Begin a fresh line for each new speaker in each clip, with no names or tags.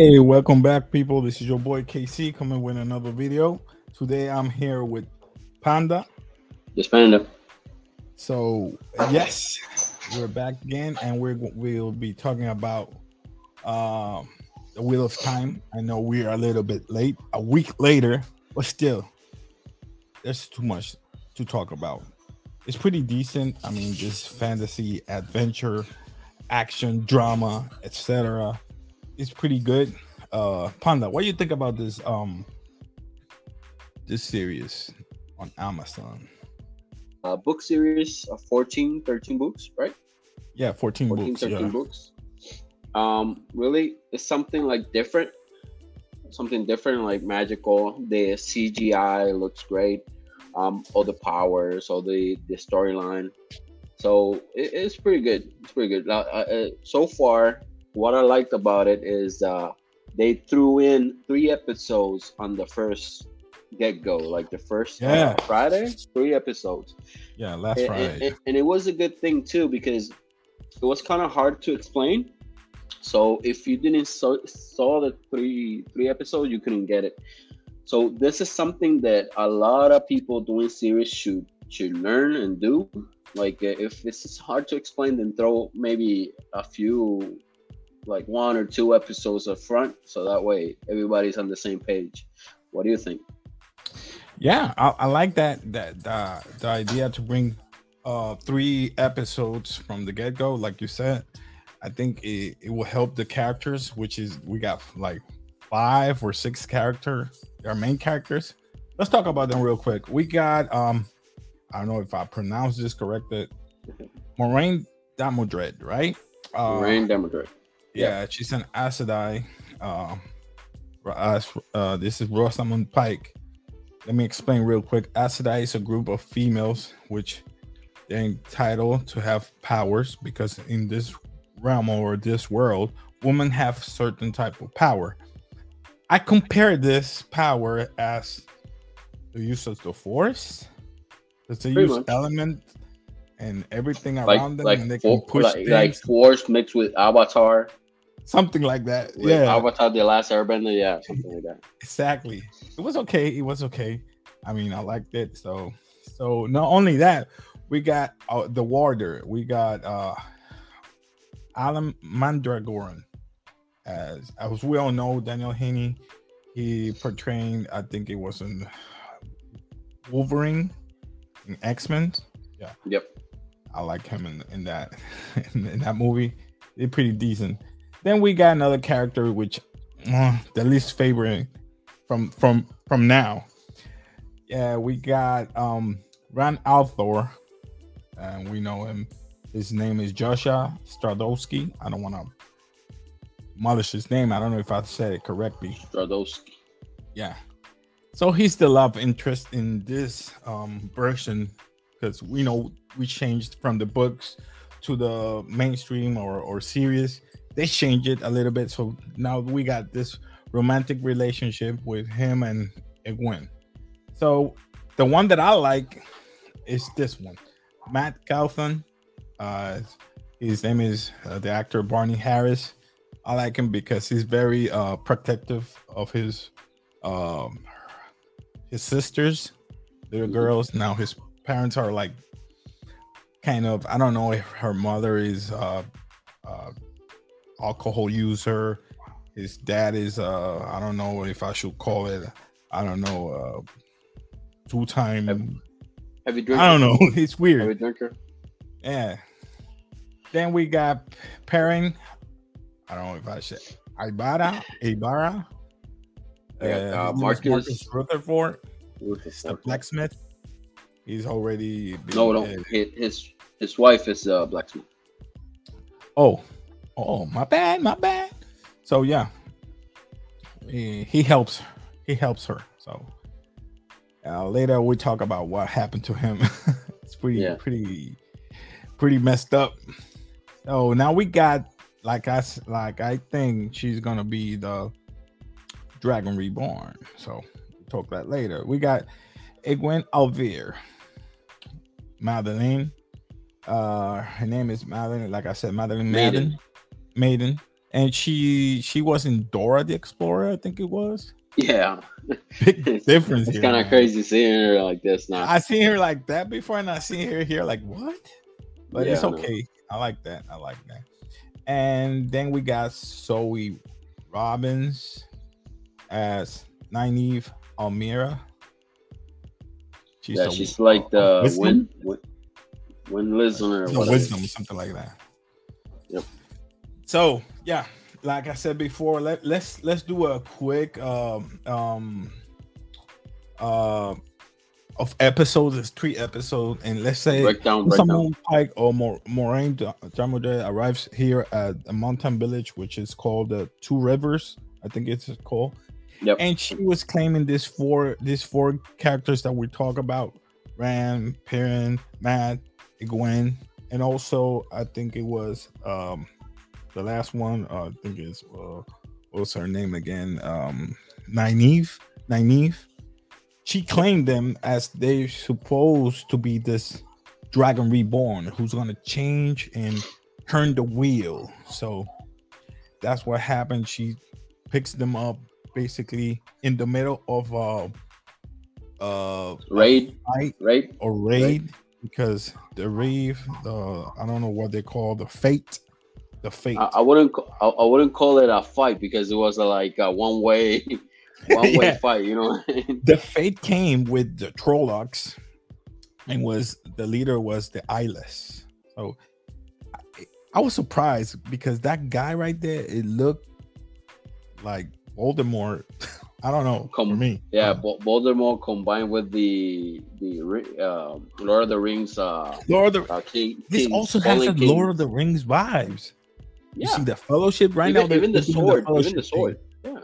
Hey, welcome back, people. This is your boy KC coming with another video. Today I'm here with Panda.
Yes, Panda.
So yes, we're back again, and we're we'll be talking about um the Wheel of Time. I know we are a little bit late, a week later, but still, there's too much to talk about. It's pretty decent. I mean, just fantasy, adventure, action, drama, etc. It's pretty good. Uh Panda, what do you think about this um this series on Amazon?
Uh, book series of 14, 13 books, right?
Yeah, 14,
14,
books.
13
Yeah.
books. Um, really, it's something like different, something different, like magical. The CGI looks great. Um, all the powers, all the the storyline. So it, it's pretty good. It's pretty good. Uh, uh, uh, so far, what I liked about it is uh, they threw in three episodes on the first get go, like the first uh, Friday, three episodes.
Yeah, last
and,
Friday.
and- and it was a good thing too because it was kind of hard to explain. So if you didn't saw, saw the three three episodes you couldn't get it. So this is something that a lot of people doing series should should learn and do. Like if this is hard to explain then throw maybe a few like one or two episodes up front so that way everybody's on the same page what do you think
Yeah, I, I like that that uh, the idea to bring uh three episodes from the get go, like you said. I think it, it will help the characters, which is we got like five or six character, our main characters. Let's talk about them real quick. We got um, I don't know if I pronounced this corrected, Moiraine Damodred, right? Uh,
Rain Democrat.
Yeah, she's an Aes Sedai. Uh, uh, this is Rosamund Pike. Let me explain real quick. Aes Sedai is a group of females which they're entitled to have powers because in this realm or this world, women have certain type of power. I compare this power as the use of the force. Because they
Pretty
use
much.
element and everything
like
around them,
like
and they can push
like,
things,
like force mixed with Avatar.
Something like that.
With
yeah,
Avatar: The Last Airbender. Yeah, something like that.
exactly it was okay it was okay i mean i liked it so so not only that we got uh, the warder we got uh alan mandragoran as as we all know Daniel Henney he portrayed. i think it was in wolverine in x-men Yeah.
Yep.
I like him in, in that in, in that movie. They're pretty decent. Then we got another character which uh, the least favorite from from from now. Yeah, we got um Rand al'Thor, and we know him. His name is Joshua Stradowski. I don't want to demolish his name. I don't know if I said it correctly.
Stradowski.
Yeah. So he's the love interest in this um version because we know we changed from the books to the mainstream or or series. They changed it a little bit, so now we got this romantic relationship with him and Egwene. So the one that I like is this one, Matt Cauthon. Uh, his name is uh, the actor Barney Harris. I like him because he's very uh protective of his um his sisters, little
Mhm.
girls. Now his parents are like kind of I don't know if her mother is uh uh alcohol user. His dad is uh I don't know if I should call it I don't know uh two time
Heavy drinker.
I don't know. It's weird.
Heavy drinker.
Yeah. Then we got Perrin. I don't know if I said Aybara. Aybara.
Yeah, uh,
name is
Marcus-
Rutherford.
Who's the
He's blacksmith. He's already been,
No, no.
uh,
His his, his wife is uh, blacksmith.
Oh, oh, my bad, my bad. So yeah, he, he helps. He helps her. So uh, later we talk about what happened to him. it's pretty,
Yeah.
pretty, pretty messed up. So now we got like I like I think she's gonna be the Dragon Reborn. So we'll talk that later. We got Egwene al'Vere, Madeline. Uh, her name is Madeline. Like I said, Madeline
Maiden.
Maiden. Maiden. and she she was in Dora the Explorer, I think it was.
Yeah,
Big difference.
it's kind of crazy seeing her like this now.
I seen her like that before, and I seen her here like what? But it's
Yeah, I know.
okay. I like that. I like that. And then we got Zoe Robins as Nynaeve al'Meara. She's
yeah,
a-
she's like the
wisdom?
win, win, win listener. or
She's a wisdom, something like that.
Yep.
So yeah, like I said before, let let's let's do a quick um um uh of episodes. It's three episodes, and let's say
Breakdown, breakdown.
Pike or Mor- Moiraine Jamode arrives here at a mountain village, which is called the Two Rivers. I think it's called.
Yep.
And she was claiming this four these four characters that we talk about: Ram, Perrin, Matt, Gwen, and also I think it was um the last one. Uh, I think is uh, what's her name again? Um, Nynaeve. Nynaeve. She claimed them as they're supposed to be this dragon reborn who's gonna change and turn the wheel. So that's what happened. She picks them up basically in the middle of uh uh
Raid,
fight
raid.
or raid because the rave the I don't know what they call the Fade the Fade
I, I wouldn't. I, I wouldn't call it a fight because it was a, like a one way, one way
Yeah.
fight. You know.
the Fade came with the Trollocs and was the leader was the eyeless. So I, I was surprised because that guy right there, it looked like Voldemort. I don't know for
Come-
me.
yeah, Vo- Voldemort combined with the the uh, Lord of the Rings. Uh,
Lord of the
uh King.
this
Kings,
also has a Lord of the Rings vibes. You
Yeah,
see the Fellowship right
even,
now. they're-
even the sword. even
Fellowship
the
thing.
sword. Yeah.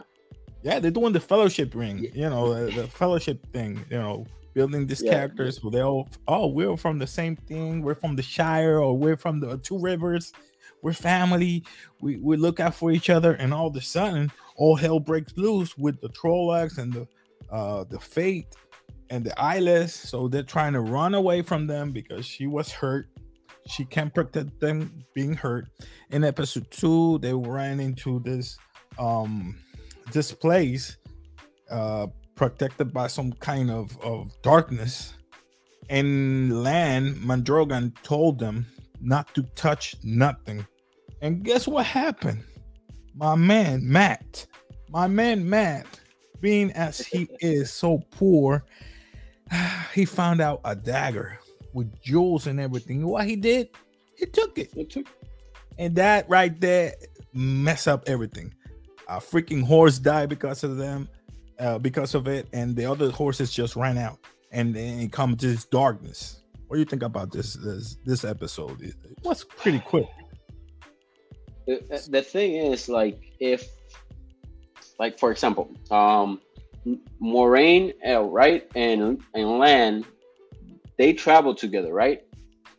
Yeah, they're doing the fellowship ring.
Yeah.
You know, the, the fellowship thing. You know, building these
Yeah.
characters who they all oh we're from the same thing. We're from the Shire or we're from the Two Rivers. We're family. We we look out for each other, and all of a sudden, all hell breaks loose with the Trollocs and the uh the Fade and the Eyeless. So they're trying to run away from them because she was hurt. She can't protect them being hurt. In episode two, they ran into this um this place uh protected by some kind of of darkness. And Lan Mandragoran told them not to touch nothing. And guess what happened? My man matt my man matt being as he is so poor he found out a dagger with jewels and everything what he did he took it
It took-
and that right there mess up everything. A freaking horse died because of them, uh, because of it, and the other horses just ran out. And then it comes this darkness. What do you think about this this, this episode? It was pretty quick.
the, the thing is like if like for example um Moiraine right and and lan they travel together right?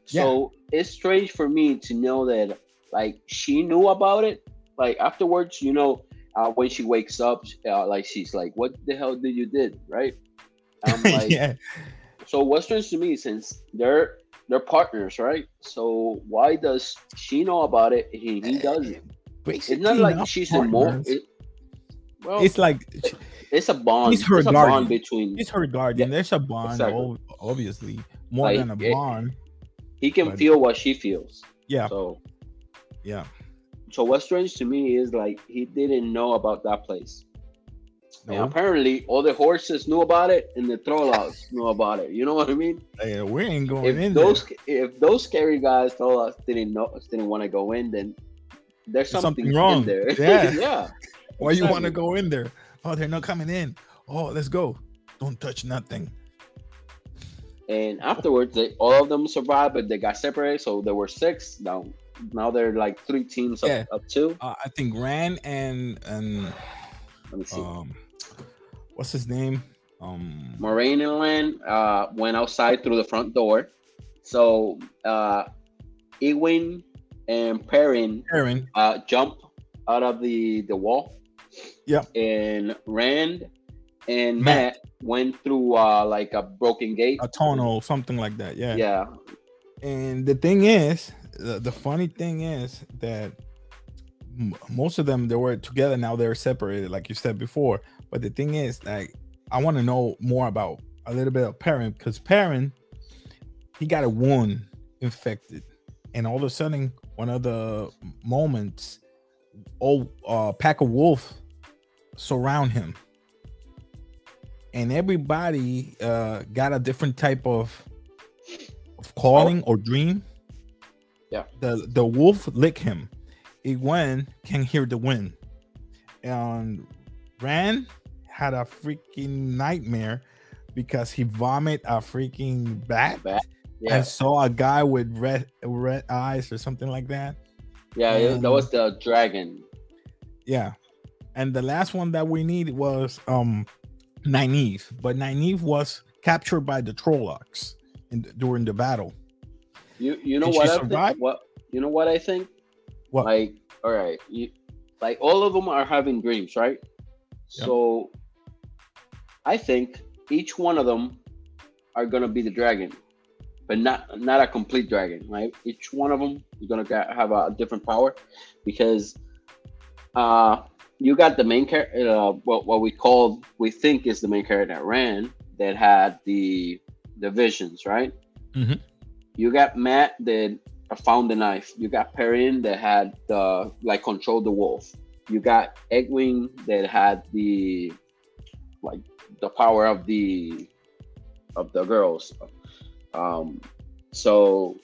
So it's strange for me to know that like she knew about it. Like afterwards you know uh, when she wakes up uh, like she's like what the hell did you did? Right? I'm like
yeah,
so what's strange to me since they're they're partners right? So why does she know about it he, he doesn't?
Basically,
it's not like
not
she's a more. It, well,
it's like
it's a bond.
he's her
it's a
guardian.
bond between.
he's her guardian.
Yeah,
There's a bond,
exactly.
obviously, more
Like,
than a
it-
bond.
He can
but-
feel what she feels.
Yeah,
So,
yeah.
so what's strange to me is like he didn't know about that place. And apparently, all the horses knew about it, and the Trollocs knew about it. You know what I mean?
hey, we ain't going
If
in
those
there.
if those scary guys Trollocs didn't know didn't want to go in, then there's something,
something wrong.
in there.
Yeah.
yeah.
Why you want to go in there? Oh, they're not coming in. Oh, let's go. Don't touch nothing.
And afterwards, they all of them survived, but they got separated. So there were six. Now, now they're like three teams of,
Yeah.
two.
Uh, I think Rand and and
Let me see.
um, what's his name? Um,
Moiraine and Lan uh, went outside through the front door. So uh, Egwene and Perrin
Perrin.
uh, jump out of the the wall.
Yep.
And Rand and
Matt.
Matt, went through uh, like a broken gate.
a tunnel, something like that. Yeah.
Yeah.
And the thing is, the, the funny thing is that m- most of them they were together. Now they're separated, like you said before. But the thing is, like, I want to know more about a little bit of Perrin because Perrin, he got a wound infected, and all of a sudden, one of the moments, old uh, pack of wolf surround him, and everybody uh, got a different type of of calling or dream.
Yeah.
The the wolf lick him. Egwene can hear the wind. And Rand had a freaking nightmare because he vomit a freaking bat
Bat, Yeah,
and saw a guy with red red eyes or something like that.
Yeah,
and-
that was the dragon.
Yeah. And the last one that we need was um Nynaeve, but Nynaeve was captured by the Trollocs in during the battle.
You you know
Did
what I think? What you know what I think?
What?
Like, all right, you like all of them are having dreams, right?
Yeah.
So I think each one of them are gonna be the dragon, but not not a complete dragon, right? Each one of them is gonna have a different power because uh you got the main character, uh, what what we call we think is the main character that ran that had the the visions, right?
Mhm.
You got Matt that found the knife. You got Perrin that had the like control the wolf. You got Egwene that had the like the power of the of the girls. Um, so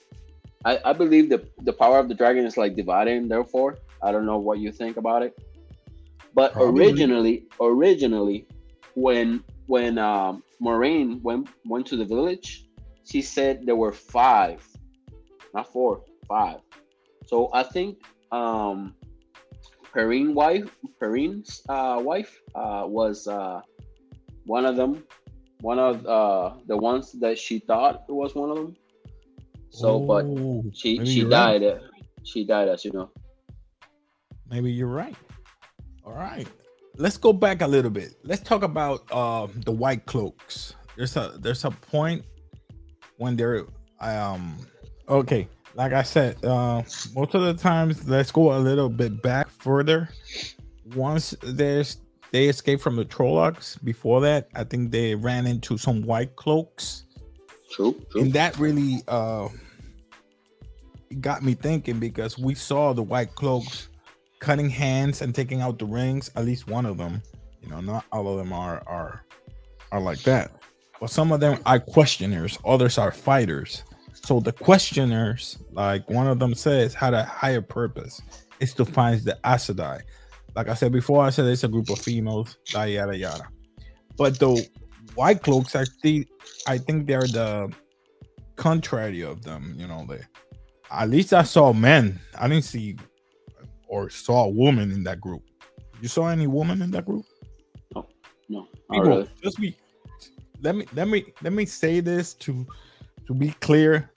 I, I believe the the power of the dragon is like dividing. Therefore, I don't know what you think about it. But
Probably.
originally, originally, when when um, Moiraine went went to the village, she said there were five, not four, five. So I think um, Perrine wife, Perrine's uh, wife uh, was uh, one of them, one of uh, the ones that she thought was one of them. So, but she she
right.
died. uh, She died, as you know.
Maybe you're right. All right. Let's go back a little bit. Let's talk about um the white cloaks. There's a there's a point when they're um okay, like I said, uh most of the times let's go a little bit back further. Once there's they escaped from the Trollocs, before that, I think they ran into some white cloaks.
True, true.
and that really uh got me thinking because we saw the white cloaks cutting hands and taking out the rings at least one of them. You know not all of them are are are like that. But some of them are questioners others are fighters. So the questioners like one of them says had a higher purpose. Is to find the Aes Sedai. Like i said before i said it's a group of females yada yada yada but the white cloaks i think I think they're the contrary of them. You know, they at least I saw men. I didn't see or saw a woman in that group. You saw any woman in that group?
no, no.
People,
really.
just be. Let me let me let me say this to to be clear.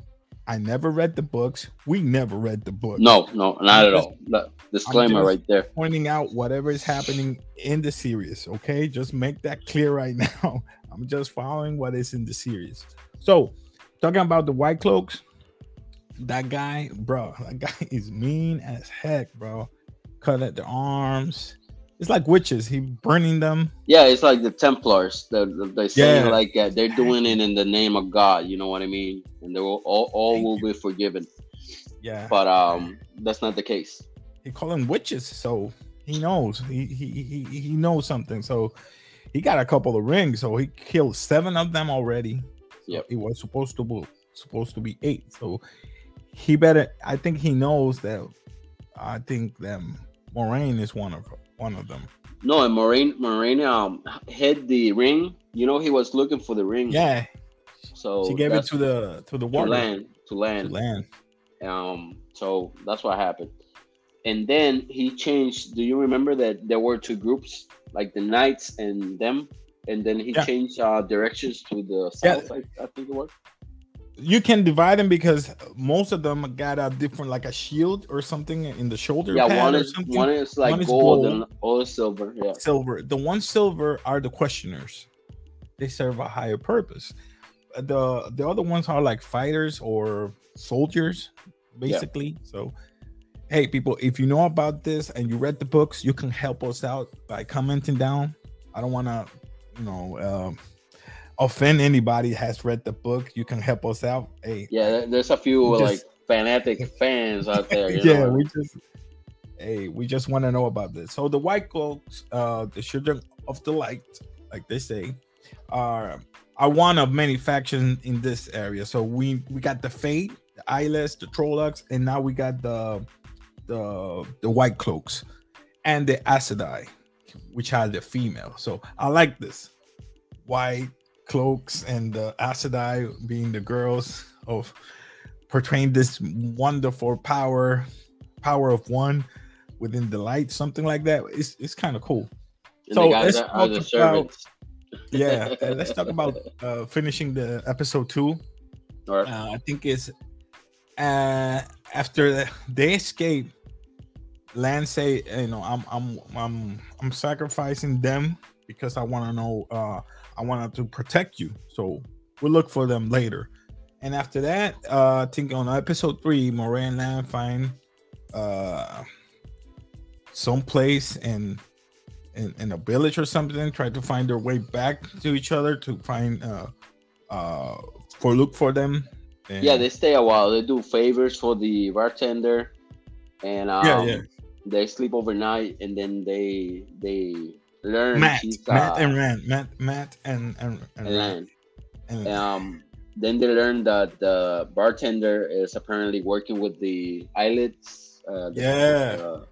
I never read the books. We never read the book.
No, no, not at
just-
all. Disclaimer right there.
pointing out whatever is happening in the series. Okay, just make that clear right now. I'm just following what is in the series. So, talking about the white cloaks, that guy, bro, that guy is mean as heck, bro. Cut at the arms. It's like witches. He burning them.
Yeah, it's like the Templars. The, the, they say
Yeah.
like uh, they're doing it in the name of God. You know what I mean? And they will all, all
Thank
will
you.
be forgiven.
Yeah,
But um, that's not the case.
he call them witches, so he knows. He he he he knows something. So he got a couple of rings. So he killed seven of them already. So
Yep.
It was supposed to be supposed to be eight. So he better. I think he knows that. I think that Moiraine is one of one of them.
No, and Moiraine Moiraine um hid the ring. You know he was looking for the ring.
Yeah,
So
she gave it to the to the
to Lan to
to
Lan.
Lan.
Um, so that's what happened. And then he changed. Do you remember that there were two groups, like the knights and them? And then he
Yeah.
changed uh, directions to the
Yeah.
south. I, I think it was.
You can divide them because most of them got a different, like a shield or something in the shoulder.
Yeah, one is one is like
One is
gold,
gold.
and all silver. Yeah,
silver. The one silver are the questioners. They serve a higher purpose. Uh, The the other ones are like fighters or soldiers, basically. So hey people if you know about this and you read the books you can help us out by commenting down i don't want to you know um, offend anybody has read the book you can help us out hey
yeah there's a few just, like fanatic fans out there
yeah know? we just hey we just want to know about this so the white cloaks uh the children of the light like they say are are one of many factions in this area so we we got the Fade the eyeless the trollocs and now we got the the the white cloaks and the Aes Sedai, which are the female. So I like this white cloaks and the Aes Sedai being the girls of portraying this wonderful power, power of one within the light, something like that. It's it's kind of cool.
And so let's talk about,
yeah, let's talk about uh, finishing the episode two. Right. Uh, I think it's uh, after they escape Lan say, you know, I'm I'm I'm I'm sacrificing them because I want to know uh I wanted to protect you. So we'll look for them later. And after that, uh I think on episode three, Moray and find uh some place in, in in a village or something, try to find their way back to each other to find uh uh for look for them.
And yeah, they stay a while. They do favors for the bartender and um, yeah, yeah they sleep overnight and then they they learn
Matt, Mat uh, and Rand, Matt, Matt and and, and,
Rand. and um then they learn that the bartender is apparently working with the Eyeless. Uh, the,
yeah. Uh,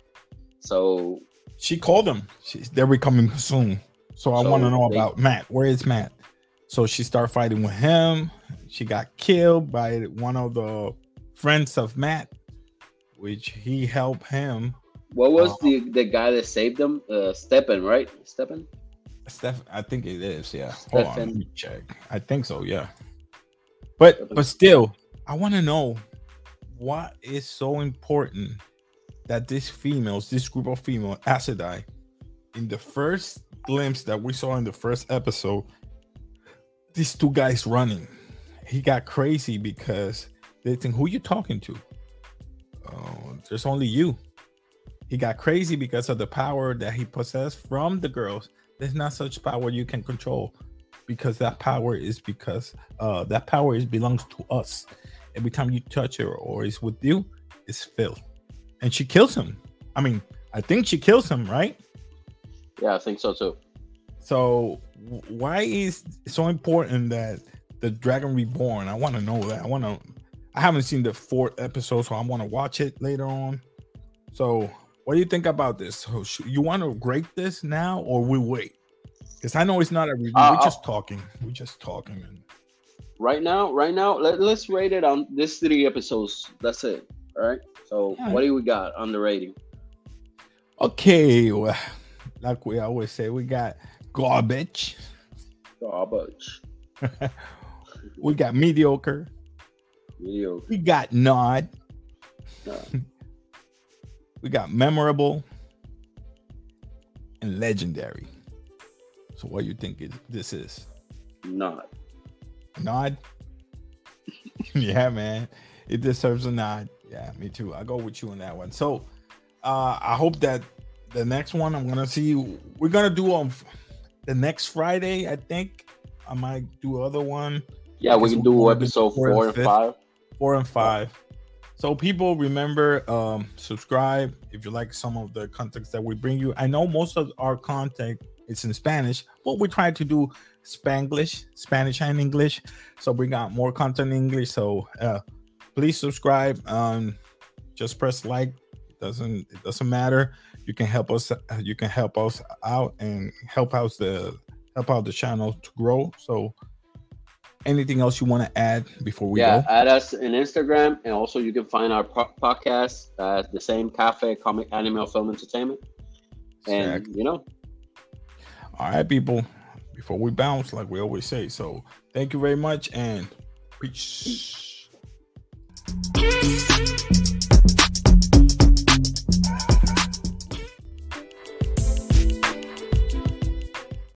so
she called them. She's, they're coming soon. So I so want to know they, about Matt. Where is Matt? So she started fighting with him. She got killed by one of the friends of Matt, which he helped him
what was uh, the the guy that saved them? Uh, Stephen, right? Stephen.
Steph, I think it is. Yeah. Hold on, let me check. I think so. Yeah. But but still, I want to know what is so important that these females, this group of female Sedai, in the first glimpse that we saw in the first episode, these two guys running, he got crazy because they think, "Who you talking to?" Oh, there's only you. He got crazy because of the power that he possessed from the girls. There's not such power you can control because that power is because uh that power is belongs to us. Every time you touch her or is with you, it's filth. And she kills him. I mean, I think she kills him, right?
Yeah, I think so too.
So why is it so important that the Dragon Reborn? I want to know that. I want to. I haven't seen the fourth episode, so I want to watch it later on. So what do you think about this? You want to rate this now, or we wait? Because I know it's not a review. Uh, We're just talking. We're just talking. And...
Right now, right now, let, let's rate it on this three episodes. That's it. All right. So, yeah. what do we got on the rating?
Okay, well, like we always say, we got garbage.
Garbage.
we got mediocre.
Mediocre.
We got nod. we got memorable and legendary. So what you think is, this is?
Nod.
Nod? yeah, man. It deserves a nod. Yeah, me too. I go with you on that one. So uh I hope that the next one I'm gonna see we're gonna do on the next Friday, I think. I might do other one.
Yeah, we can do episode four, four and, and five.
Four and five. So people remember um subscribe if you like some of the content that we bring you. I know most of our content is in Spanish, but we try to do Spanglish, Spanish and English. So we got more content in English. So uh please subscribe. Um just press like. It doesn't it doesn't matter. You can help us you can help us out and help out the help out the channel to grow. So anything else you want to add before we yeah,
go? add us in Instagram, and also you can find our po- podcast at the same cafe, comic, anime, film, entertainment. And you know,
all right, people. Before we bounce, like we always say, so thank you very much and peace. peace.